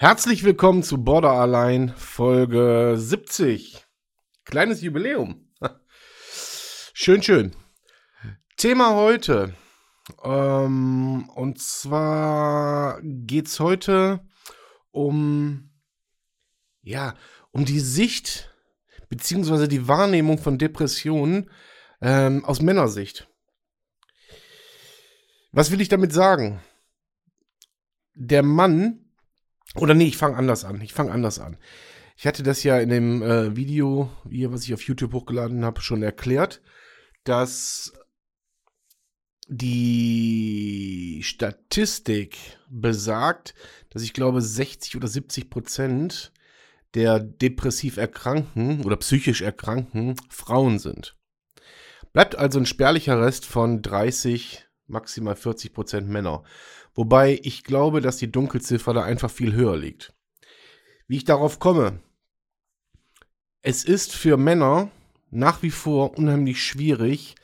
Herzlich willkommen zu Border Allein Folge 70. Kleines Jubiläum. Schön, schön. Thema heute. Ähm, und zwar geht's heute um, ja, um die Sicht beziehungsweise die Wahrnehmung von Depressionen ähm, aus Männersicht. Was will ich damit sagen? Der Mann oder nee, ich fange anders an. Ich fange anders an. Ich hatte das ja in dem äh, Video, hier, was ich auf YouTube hochgeladen habe, schon erklärt, dass die Statistik besagt, dass ich glaube 60 oder 70 Prozent der depressiv Erkrankten oder psychisch Erkrankten Frauen sind. Bleibt also ein spärlicher Rest von 30, maximal 40 Prozent Männer. Wobei ich glaube, dass die Dunkelziffer da einfach viel höher liegt. Wie ich darauf komme. Es ist für Männer nach wie vor unheimlich schwierig,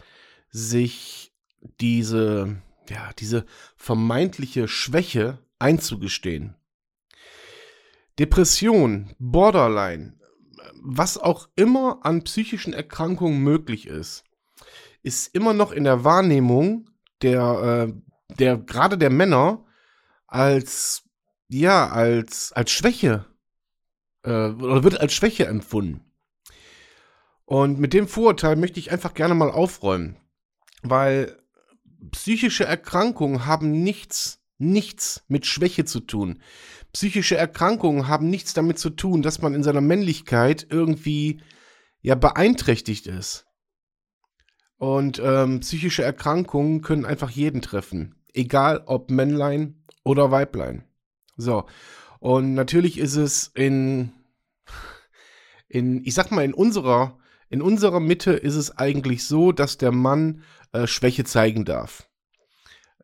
sich diese, ja, diese vermeintliche Schwäche einzugestehen. Depression, Borderline, was auch immer an psychischen Erkrankungen möglich ist, ist immer noch in der Wahrnehmung der äh, der gerade der Männer als ja als als Schwäche äh, oder wird als Schwäche empfunden. Und mit dem Vorurteil möchte ich einfach gerne mal aufräumen, weil psychische Erkrankungen haben nichts nichts mit Schwäche zu tun. Psychische Erkrankungen haben nichts damit zu tun, dass man in seiner Männlichkeit irgendwie ja beeinträchtigt ist. Und ähm, psychische Erkrankungen können einfach jeden treffen. Egal ob Männlein oder Weiblein. So. Und natürlich ist es in, in, ich sag mal, in unserer, in unserer Mitte ist es eigentlich so, dass der Mann äh, Schwäche zeigen darf.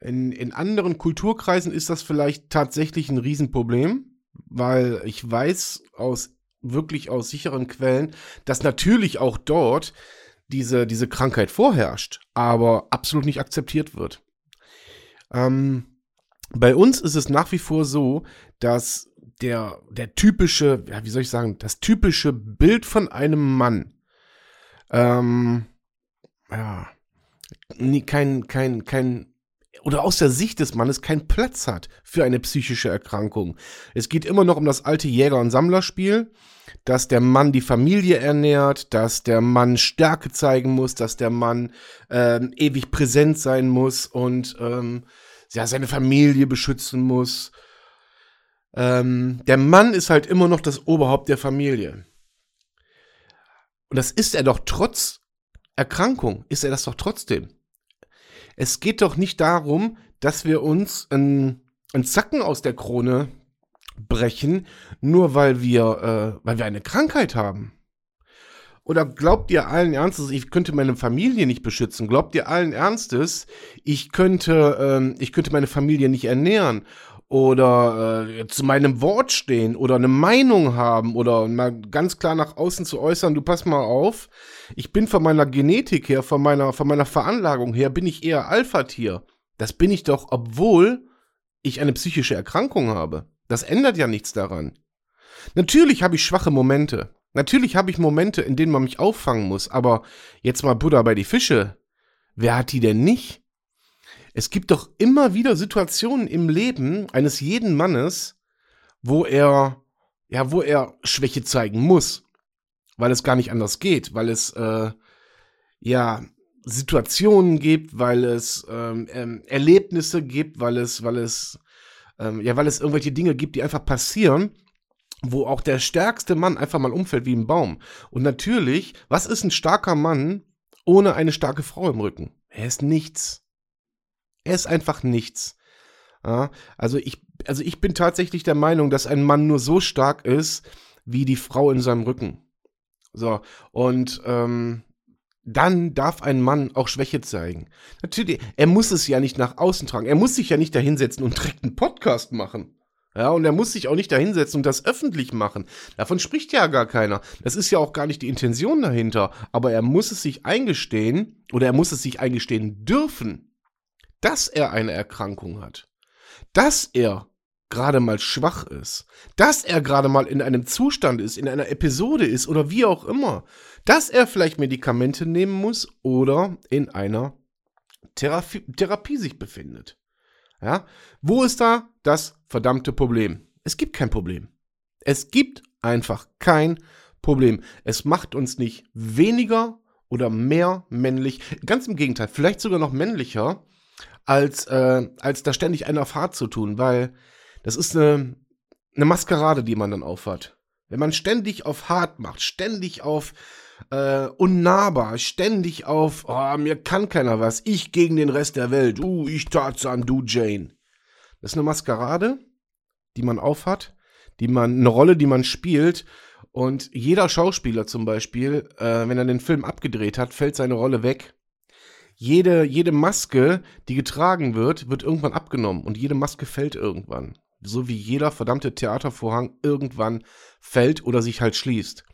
In, in anderen Kulturkreisen ist das vielleicht tatsächlich ein Riesenproblem, weil ich weiß aus wirklich aus sicheren Quellen, dass natürlich auch dort diese, diese Krankheit vorherrscht, aber absolut nicht akzeptiert wird. Ähm, bei uns ist es nach wie vor so, dass der, der typische, ja, wie soll ich sagen, das typische Bild von einem Mann, ähm, ja, kein, kein, kein, oder aus der Sicht des Mannes keinen Platz hat für eine psychische Erkrankung. Es geht immer noch um das alte Jäger- und Sammlerspiel dass der Mann die Familie ernährt, dass der Mann Stärke zeigen muss, dass der Mann ähm, ewig präsent sein muss und ähm, ja, seine Familie beschützen muss. Ähm, der Mann ist halt immer noch das Oberhaupt der Familie. Und das ist er doch trotz Erkrankung, ist er das doch trotzdem. Es geht doch nicht darum, dass wir uns einen, einen Zacken aus der Krone brechen, nur weil wir, äh, weil wir eine Krankheit haben? Oder glaubt ihr allen Ernstes, ich könnte meine Familie nicht beschützen? Glaubt ihr allen Ernstes, ich könnte, ähm, ich könnte meine Familie nicht ernähren? Oder äh, zu meinem Wort stehen oder eine Meinung haben oder mal ganz klar nach außen zu äußern, du pass mal auf, ich bin von meiner Genetik her, von meiner, von meiner Veranlagung her, bin ich eher Alpha-Tier. Das bin ich doch, obwohl ich eine psychische Erkrankung habe. Das ändert ja nichts daran. Natürlich habe ich schwache Momente. Natürlich habe ich Momente, in denen man mich auffangen muss, aber jetzt mal Buddha bei die Fische. Wer hat die denn nicht? Es gibt doch immer wieder Situationen im Leben eines jeden Mannes, wo er, ja, wo er Schwäche zeigen muss, weil es gar nicht anders geht, weil es, äh, ja, Situationen gibt, weil es ähm, ähm, Erlebnisse gibt, weil es, weil es ähm, ja, weil es irgendwelche Dinge gibt, die einfach passieren, wo auch der stärkste Mann einfach mal umfällt wie ein Baum. Und natürlich, was ist ein starker Mann ohne eine starke Frau im Rücken? Er ist nichts. Er ist einfach nichts. Ja, also ich, also ich bin tatsächlich der Meinung, dass ein Mann nur so stark ist, wie die Frau in seinem Rücken. So, und ähm, dann darf ein Mann auch Schwäche zeigen. Natürlich, er muss es ja nicht nach außen tragen. Er muss sich ja nicht dahinsetzen und direkt einen Podcast machen. Ja, und er muss sich auch nicht dahinsetzen und das öffentlich machen. Davon spricht ja gar keiner. Das ist ja auch gar nicht die Intention dahinter. Aber er muss es sich eingestehen oder er muss es sich eingestehen dürfen, dass er eine Erkrankung hat. Dass er gerade mal schwach ist, dass er gerade mal in einem Zustand ist, in einer Episode ist oder wie auch immer, dass er vielleicht Medikamente nehmen muss oder in einer Therapie, Therapie sich befindet. Ja, wo ist da das verdammte Problem? Es gibt kein Problem. Es gibt einfach kein Problem. Es macht uns nicht weniger oder mehr männlich, ganz im Gegenteil, vielleicht sogar noch männlicher, als, äh, als da ständig einen auf hart zu tun, weil das ist eine, eine Maskerade, die man dann aufhat. Wenn man ständig auf hart macht, ständig auf äh, unnahbar, ständig auf, oh, mir kann keiner was, ich gegen den Rest der Welt, uh, ich Tarzan, du Jane. Das ist eine Maskerade, die man aufhat, die man, eine Rolle, die man spielt. Und jeder Schauspieler zum Beispiel, äh, wenn er den Film abgedreht hat, fällt seine Rolle weg. Jede, jede Maske, die getragen wird, wird irgendwann abgenommen und jede Maske fällt irgendwann so wie jeder verdammte Theatervorhang irgendwann fällt oder sich halt schließt.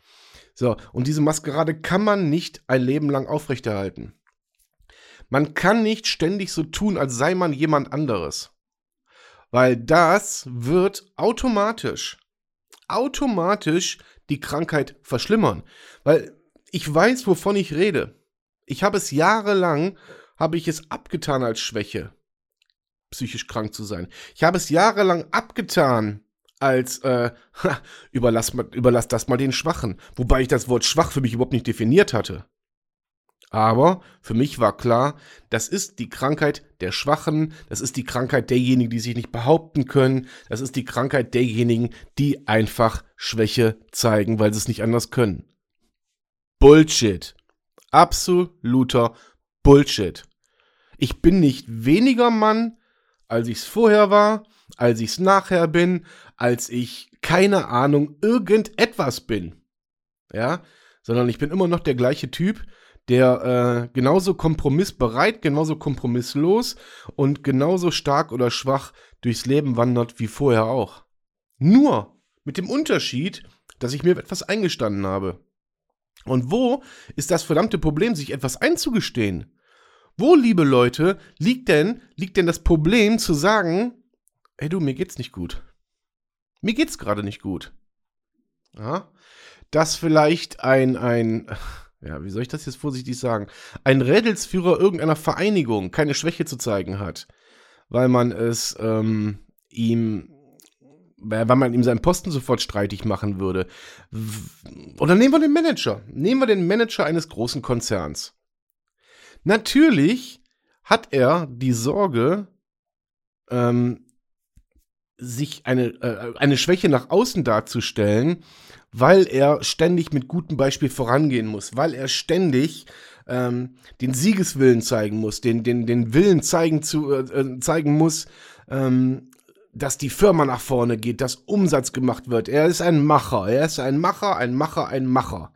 So, und diese Maskerade kann man nicht ein Leben lang aufrechterhalten. Man kann nicht ständig so tun, als sei man jemand anderes. Weil das wird automatisch, automatisch die Krankheit verschlimmern. Weil ich weiß, wovon ich rede. Ich habe es jahrelang, habe ich es abgetan als Schwäche psychisch krank zu sein. Ich habe es jahrelang abgetan, als äh, überlass, überlass das mal den Schwachen. Wobei ich das Wort schwach für mich überhaupt nicht definiert hatte. Aber für mich war klar, das ist die Krankheit der Schwachen, das ist die Krankheit derjenigen, die sich nicht behaupten können, das ist die Krankheit derjenigen, die einfach Schwäche zeigen, weil sie es nicht anders können. Bullshit. Absoluter Bullshit. Ich bin nicht weniger Mann, als ich es vorher war, als ich es nachher bin, als ich keine Ahnung irgendetwas bin. Ja, sondern ich bin immer noch der gleiche Typ, der äh, genauso kompromissbereit, genauso kompromisslos und genauso stark oder schwach durchs Leben wandert wie vorher auch. Nur mit dem Unterschied, dass ich mir etwas eingestanden habe. Und wo ist das verdammte Problem, sich etwas einzugestehen? Wo, liebe Leute, liegt denn, liegt denn das Problem zu sagen, ey du, mir geht's nicht gut. Mir geht's gerade nicht gut. Ja? Dass vielleicht ein, ein, ja, wie soll ich das jetzt vorsichtig sagen, ein Rädelsführer irgendeiner Vereinigung keine Schwäche zu zeigen hat, weil man es ähm, ihm weil man ihm seinen Posten sofort streitig machen würde. Oder nehmen wir den Manager. Nehmen wir den Manager eines großen Konzerns. Natürlich hat er die Sorge, ähm, sich eine, äh, eine Schwäche nach außen darzustellen, weil er ständig mit gutem Beispiel vorangehen muss, weil er ständig ähm, den Siegeswillen zeigen muss, den, den, den Willen zeigen, zu, äh, äh zeigen muss, ähm, dass die Firma nach vorne geht, dass Umsatz gemacht wird. Er ist ein Macher, er ist ein Macher, ein Macher, ein Macher.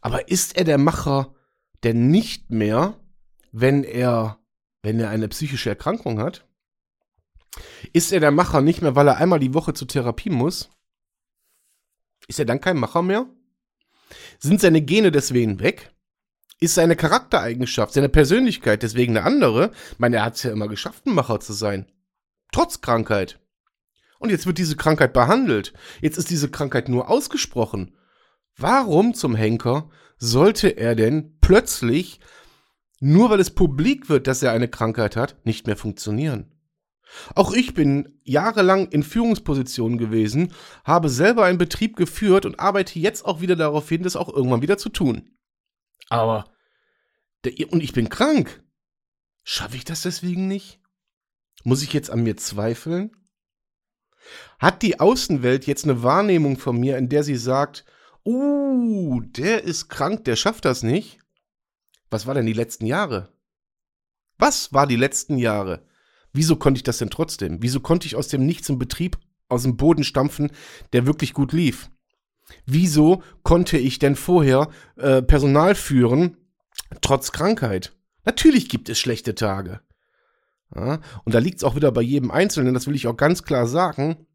Aber ist er der Macher denn nicht mehr, wenn er, wenn er eine psychische Erkrankung hat? Ist er der Macher nicht mehr, weil er einmal die Woche zur Therapie muss? Ist er dann kein Macher mehr? Sind seine Gene deswegen weg? Ist seine Charaktereigenschaft, seine Persönlichkeit deswegen eine andere? Ich meine, er hat es ja immer geschafft, ein Macher zu sein. Trotz Krankheit. Und jetzt wird diese Krankheit behandelt. Jetzt ist diese Krankheit nur ausgesprochen. Warum zum Henker sollte er denn plötzlich, nur weil es publik wird, dass er eine Krankheit hat, nicht mehr funktionieren? Auch ich bin jahrelang in Führungspositionen gewesen, habe selber einen Betrieb geführt und arbeite jetzt auch wieder darauf hin, das auch irgendwann wieder zu tun. Aber, und ich bin krank. Schaffe ich das deswegen nicht? Muss ich jetzt an mir zweifeln? Hat die Außenwelt jetzt eine Wahrnehmung von mir, in der sie sagt, Uh, der ist krank, der schafft das nicht. Was war denn die letzten Jahre? Was war die letzten Jahre? Wieso konnte ich das denn trotzdem? Wieso konnte ich aus dem Nichts einen Betrieb aus dem Boden stampfen, der wirklich gut lief? Wieso konnte ich denn vorher äh, Personal führen, trotz Krankheit? Natürlich gibt es schlechte Tage. Ja, und da liegt es auch wieder bei jedem Einzelnen, das will ich auch ganz klar sagen,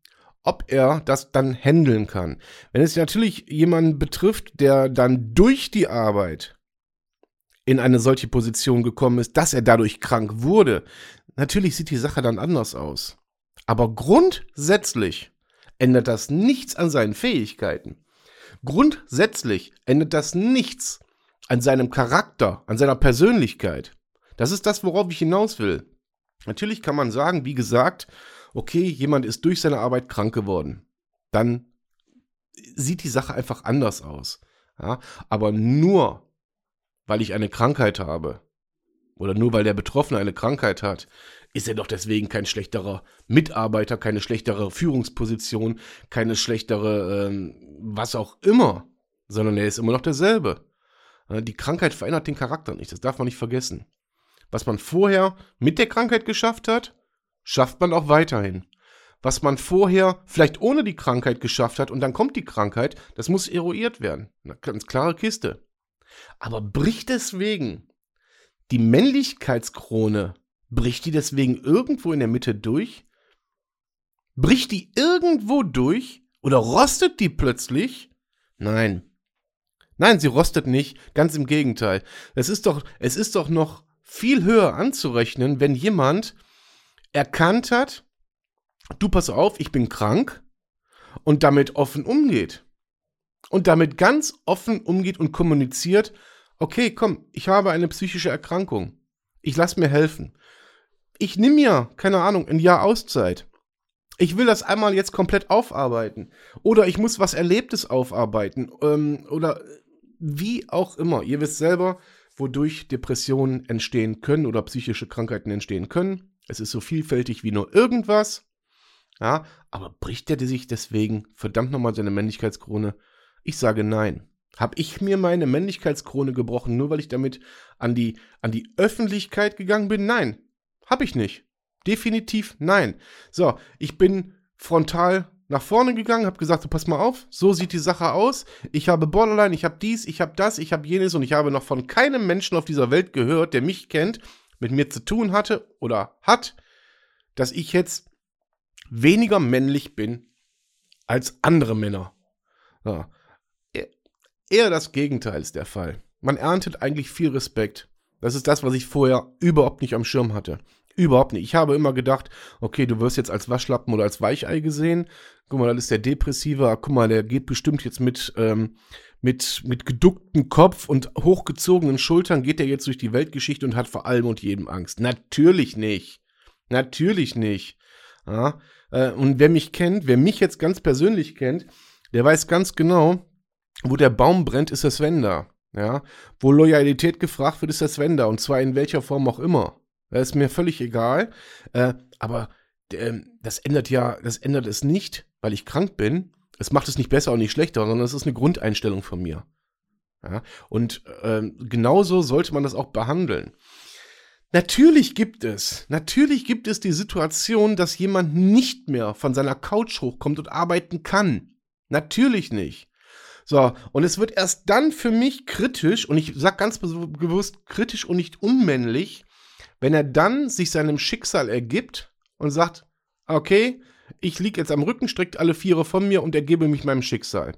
ob er das dann handeln kann. Wenn es natürlich jemanden betrifft, der dann durch die Arbeit in eine solche Position gekommen ist, dass er dadurch krank wurde, natürlich sieht die Sache dann anders aus. Aber grundsätzlich ändert das nichts an seinen Fähigkeiten. Grundsätzlich ändert das nichts an seinem Charakter, an seiner Persönlichkeit. Das ist das, worauf ich hinaus will. Natürlich kann man sagen, wie gesagt, okay, jemand ist durch seine Arbeit krank geworden. Dann sieht die Sache einfach anders aus. Ja? Aber nur, weil ich eine Krankheit habe oder nur weil der Betroffene eine Krankheit hat, ist er doch deswegen kein schlechterer Mitarbeiter, keine schlechtere Führungsposition, keine schlechtere ähm, was auch immer, sondern er ist immer noch derselbe. Die Krankheit verändert den Charakter nicht, das darf man nicht vergessen. Was man vorher mit der Krankheit geschafft hat, schafft man auch weiterhin. Was man vorher vielleicht ohne die Krankheit geschafft hat und dann kommt die Krankheit, das muss eruiert werden. Eine ganz klare Kiste. Aber bricht deswegen die Männlichkeitskrone, bricht die deswegen irgendwo in der Mitte durch? Bricht die irgendwo durch? Oder rostet die plötzlich? Nein. Nein, sie rostet nicht. Ganz im Gegenteil. Es ist doch, es ist doch noch viel höher anzurechnen, wenn jemand erkannt hat, du pass auf, ich bin krank und damit offen umgeht. Und damit ganz offen umgeht und kommuniziert, okay, komm, ich habe eine psychische Erkrankung. Ich lass mir helfen. Ich nehme mir, keine Ahnung, ein Jahr Auszeit. Ich will das einmal jetzt komplett aufarbeiten. Oder ich muss was Erlebtes aufarbeiten. Ähm, oder wie auch immer. Ihr wisst selber, wodurch Depressionen entstehen können oder psychische Krankheiten entstehen können. Es ist so vielfältig wie nur irgendwas. Ja, aber bricht er sich deswegen verdammt nochmal seine Männlichkeitskrone? Ich sage nein. Hab ich mir meine Männlichkeitskrone gebrochen, nur weil ich damit an die, an die Öffentlichkeit gegangen bin? Nein, hab ich nicht. Definitiv nein. So, ich bin frontal nach vorne gegangen, habe gesagt, so pass mal auf, so sieht die Sache aus. Ich habe Borderline, ich habe dies, ich habe das, ich habe jenes und ich habe noch von keinem Menschen auf dieser Welt gehört, der mich kennt, mit mir zu tun hatte oder hat, dass ich jetzt weniger männlich bin als andere Männer. Ja. Eher das Gegenteil ist der Fall. Man erntet eigentlich viel Respekt. Das ist das, was ich vorher überhaupt nicht am Schirm hatte. Überhaupt nicht. Ich habe immer gedacht, okay, du wirst jetzt als Waschlappen oder als Weichei gesehen. Guck mal, das ist der Depressive. Guck mal, der geht bestimmt jetzt mit, ähm, mit, mit geducktem Kopf und hochgezogenen Schultern geht er jetzt durch die Weltgeschichte und hat vor allem und jedem Angst. Natürlich nicht. Natürlich nicht. Ja, äh, und wer mich kennt, wer mich jetzt ganz persönlich kennt, der weiß ganz genau, wo der Baum brennt, ist der Sven Ja, wo Loyalität gefragt wird, ist der Sven Und zwar in welcher Form auch immer. Das ist mir völlig egal. Äh, aber äh, das ändert ja, das ändert es nicht, weil ich krank bin, es macht es nicht besser und nicht schlechter, sondern es ist eine Grundeinstellung von mir. Ja? Und äh, genauso sollte man das auch behandeln. Natürlich gibt es, natürlich gibt es die Situation, dass jemand nicht mehr von seiner Couch hochkommt und arbeiten kann. Natürlich nicht. So, und es wird erst dann für mich kritisch, und ich sag ganz bewusst kritisch und nicht unmännlich, wenn er dann sich seinem Schicksal ergibt und sagt, okay, ich liege jetzt am Rücken, streckt alle Viere von mir und ergebe mich meinem Schicksal.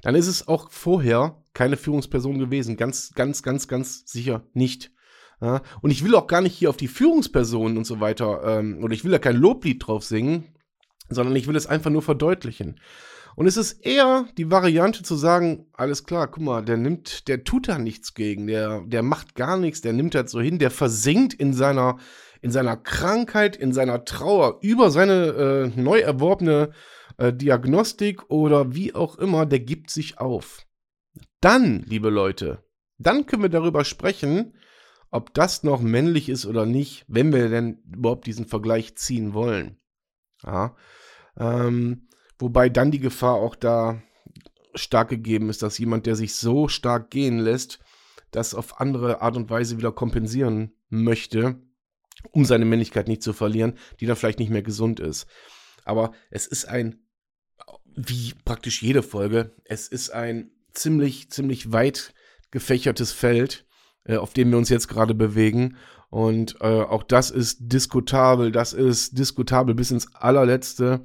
Dann ist es auch vorher keine Führungsperson gewesen. Ganz, ganz, ganz, ganz sicher nicht. Ja, und ich will auch gar nicht hier auf die Führungspersonen und so weiter, ähm, oder ich will da kein Loblied drauf singen, sondern ich will es einfach nur verdeutlichen. Und es ist eher die Variante zu sagen, alles klar, guck mal, der nimmt, der tut da nichts gegen, der, der macht gar nichts, der nimmt das so hin, der versinkt in seiner, in seiner Krankheit, in seiner Trauer über seine äh, neu erworbene äh, Diagnostik oder wie auch immer, der gibt sich auf. Dann, liebe Leute, dann können wir darüber sprechen, ob das noch männlich ist oder nicht, wenn wir denn überhaupt diesen Vergleich ziehen wollen. Ja, ähm, wobei dann die Gefahr auch da stark gegeben ist, dass jemand, der sich so stark gehen lässt, das auf andere Art und Weise wieder kompensieren möchte, um seine Männlichkeit nicht zu verlieren, die dann vielleicht nicht mehr gesund ist. Aber es ist ein wie praktisch jede Folge, es ist ein ziemlich, ziemlich weit gefächertes Feld, äh, auf dem wir uns jetzt gerade bewegen. Und äh, auch das ist diskutabel, das ist diskutabel bis ins allerletzte.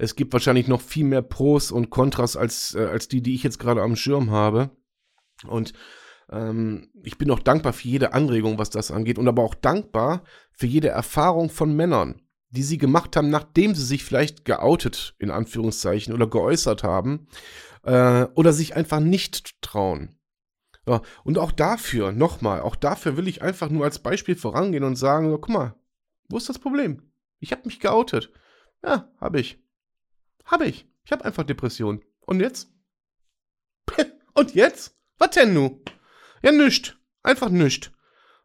Es gibt wahrscheinlich noch viel mehr Pros und Kontras als, äh, als die, die ich jetzt gerade am Schirm habe. Und ähm, ich bin auch dankbar für jede Anregung, was das angeht. Und aber auch dankbar für jede Erfahrung von Männern, die sie gemacht haben, nachdem sie sich vielleicht geoutet, in Anführungszeichen, oder geäußert haben. Äh, oder sich einfach nicht trauen. Ja, und auch dafür, nochmal, auch dafür will ich einfach nur als Beispiel vorangehen und sagen, so, guck mal, wo ist das Problem? Ich habe mich geoutet. Ja, habe ich. Habe ich. Ich habe einfach Depressionen. Und jetzt? Und jetzt? Was denn nu? Ja, nischt. Einfach nischt.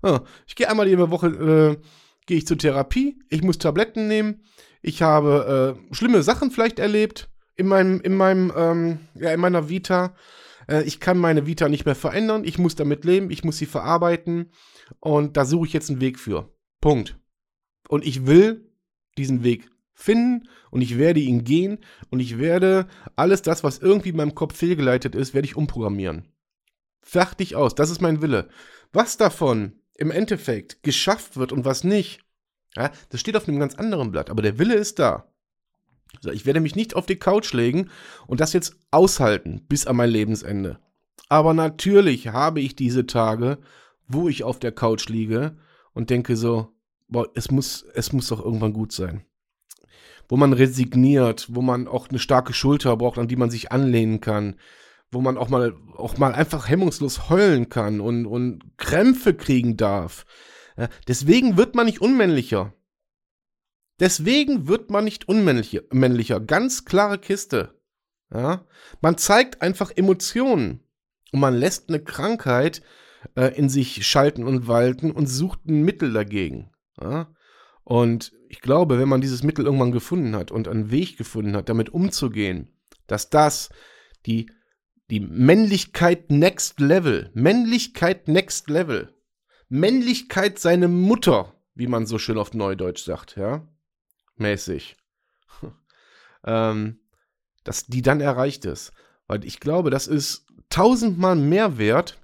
Ja, ich gehe einmal jede Woche, äh, gehe ich zur Therapie. Ich muss Tabletten nehmen. Ich habe äh, schlimme Sachen vielleicht erlebt in meinem, in meinem, ähm, ja, in meiner Vita. Äh, ich kann meine Vita nicht mehr verändern. Ich muss damit leben. Ich muss sie verarbeiten. Und da suche ich jetzt einen Weg für. Punkt. Und ich will diesen Weg finden und ich werde ihn gehen und ich werde alles das, was irgendwie in meinem Kopf fehlgeleitet ist, werde ich umprogrammieren. Fertig aus, das ist mein Wille. Was davon im Endeffekt geschafft wird und was nicht, ja, das steht auf einem ganz anderen Blatt, aber der Wille ist da. Also ich werde mich nicht auf die Couch legen und das jetzt aushalten bis an mein Lebensende. Aber natürlich habe ich diese Tage, wo ich auf der Couch liege und denke so, boah, es muss, es muss doch irgendwann gut sein wo man resigniert, wo man auch eine starke Schulter braucht, an die man sich anlehnen kann, wo man auch mal, auch mal einfach hemmungslos heulen kann und, und Krämpfe kriegen darf. Ja, deswegen wird man nicht unmännlicher. Deswegen wird man nicht unmännlicher. Ganz klare Kiste. Ja? Man zeigt einfach Emotionen. Und man lässt eine Krankheit äh, in sich schalten und walten und sucht ein Mittel dagegen. Ja? Und ich glaube, wenn man dieses Mittel irgendwann gefunden hat und einen Weg gefunden hat, damit umzugehen, dass das die, die Männlichkeit Next Level, Männlichkeit Next Level, Männlichkeit seine Mutter, wie man so schön auf Neudeutsch sagt, ja, mäßig, ähm, dass die dann erreicht ist. Weil ich glaube, das ist tausendmal mehr wert,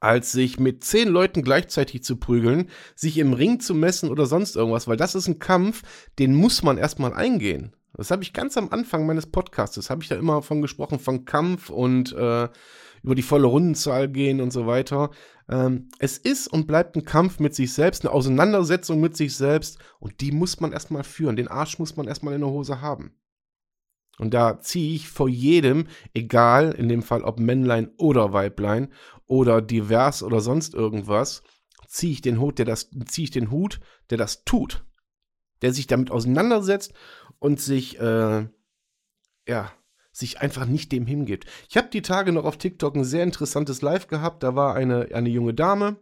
als sich mit zehn Leuten gleichzeitig zu prügeln, sich im Ring zu messen oder sonst irgendwas, weil das ist ein Kampf, den muss man erstmal eingehen. Das habe ich ganz am Anfang meines Podcasts, habe ich da immer von gesprochen, von Kampf und äh, über die volle Rundenzahl gehen und so weiter. Ähm, es ist und bleibt ein Kampf mit sich selbst, eine Auseinandersetzung mit sich selbst und die muss man erstmal führen. Den Arsch muss man erstmal in der Hose haben. Und da ziehe ich vor jedem, egal in dem Fall ob Männlein oder Weiblein oder divers oder sonst irgendwas, ziehe ich den Hut, der das, ziehe ich den Hut, der das tut. Der sich damit auseinandersetzt und sich, äh, ja, sich einfach nicht dem hingibt. Ich habe die Tage noch auf TikTok ein sehr interessantes Live gehabt. Da war eine, eine junge Dame,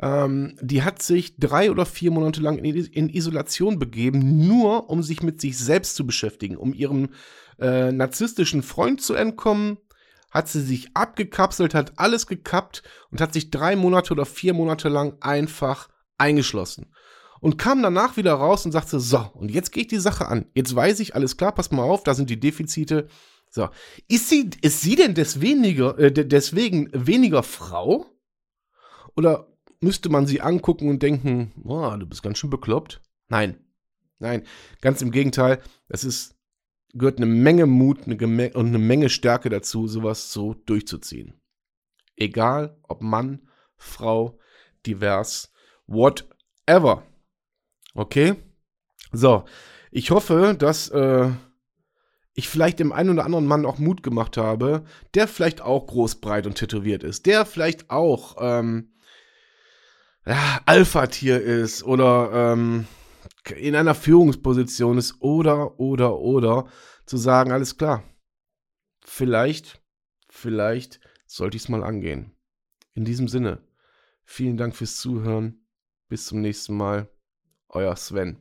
ähm, die hat sich drei oder vier Monate lang in, in, Isolation begeben, nur um sich mit sich selbst zu beschäftigen, um ihrem äh, narzisstischen Freund zu entkommen. Hat sie sich abgekapselt, hat alles gekappt und hat sich drei Monate oder vier Monate lang einfach eingeschlossen. Und kam danach wieder raus und sagte, so, und jetzt gehe ich die Sache an. Jetzt weiß ich, alles klar, pass mal auf, da sind die Defizite. So, ist sie, ist sie denn des weniger, äh, deswegen weniger Frau? Oder müsste man sie angucken und denken, oh, du bist ganz schön bekloppt. Nein, nein, ganz im Gegenteil. Es ist, gehört eine Menge Mut und eine Menge Stärke dazu, sowas so durchzuziehen. Egal, ob Mann, Frau, divers, whatever. Okay? So, ich hoffe, dass äh, ich vielleicht dem einen oder anderen Mann auch Mut gemacht habe, der vielleicht auch groß, breit und tätowiert ist, der vielleicht auch ähm, ja, Alpha-Tier ist oder ähm, in einer Führungsposition ist oder, oder, oder zu sagen, alles klar, vielleicht, vielleicht sollte ich es mal angehen. In diesem Sinne, vielen Dank fürs Zuhören. Bis zum nächsten Mal. Euer Sven.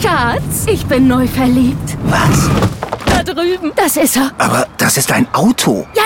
Schatz, ich bin neu verliebt. Was? Da drüben. Das ist er. Aber das ist ein Auto. Ja,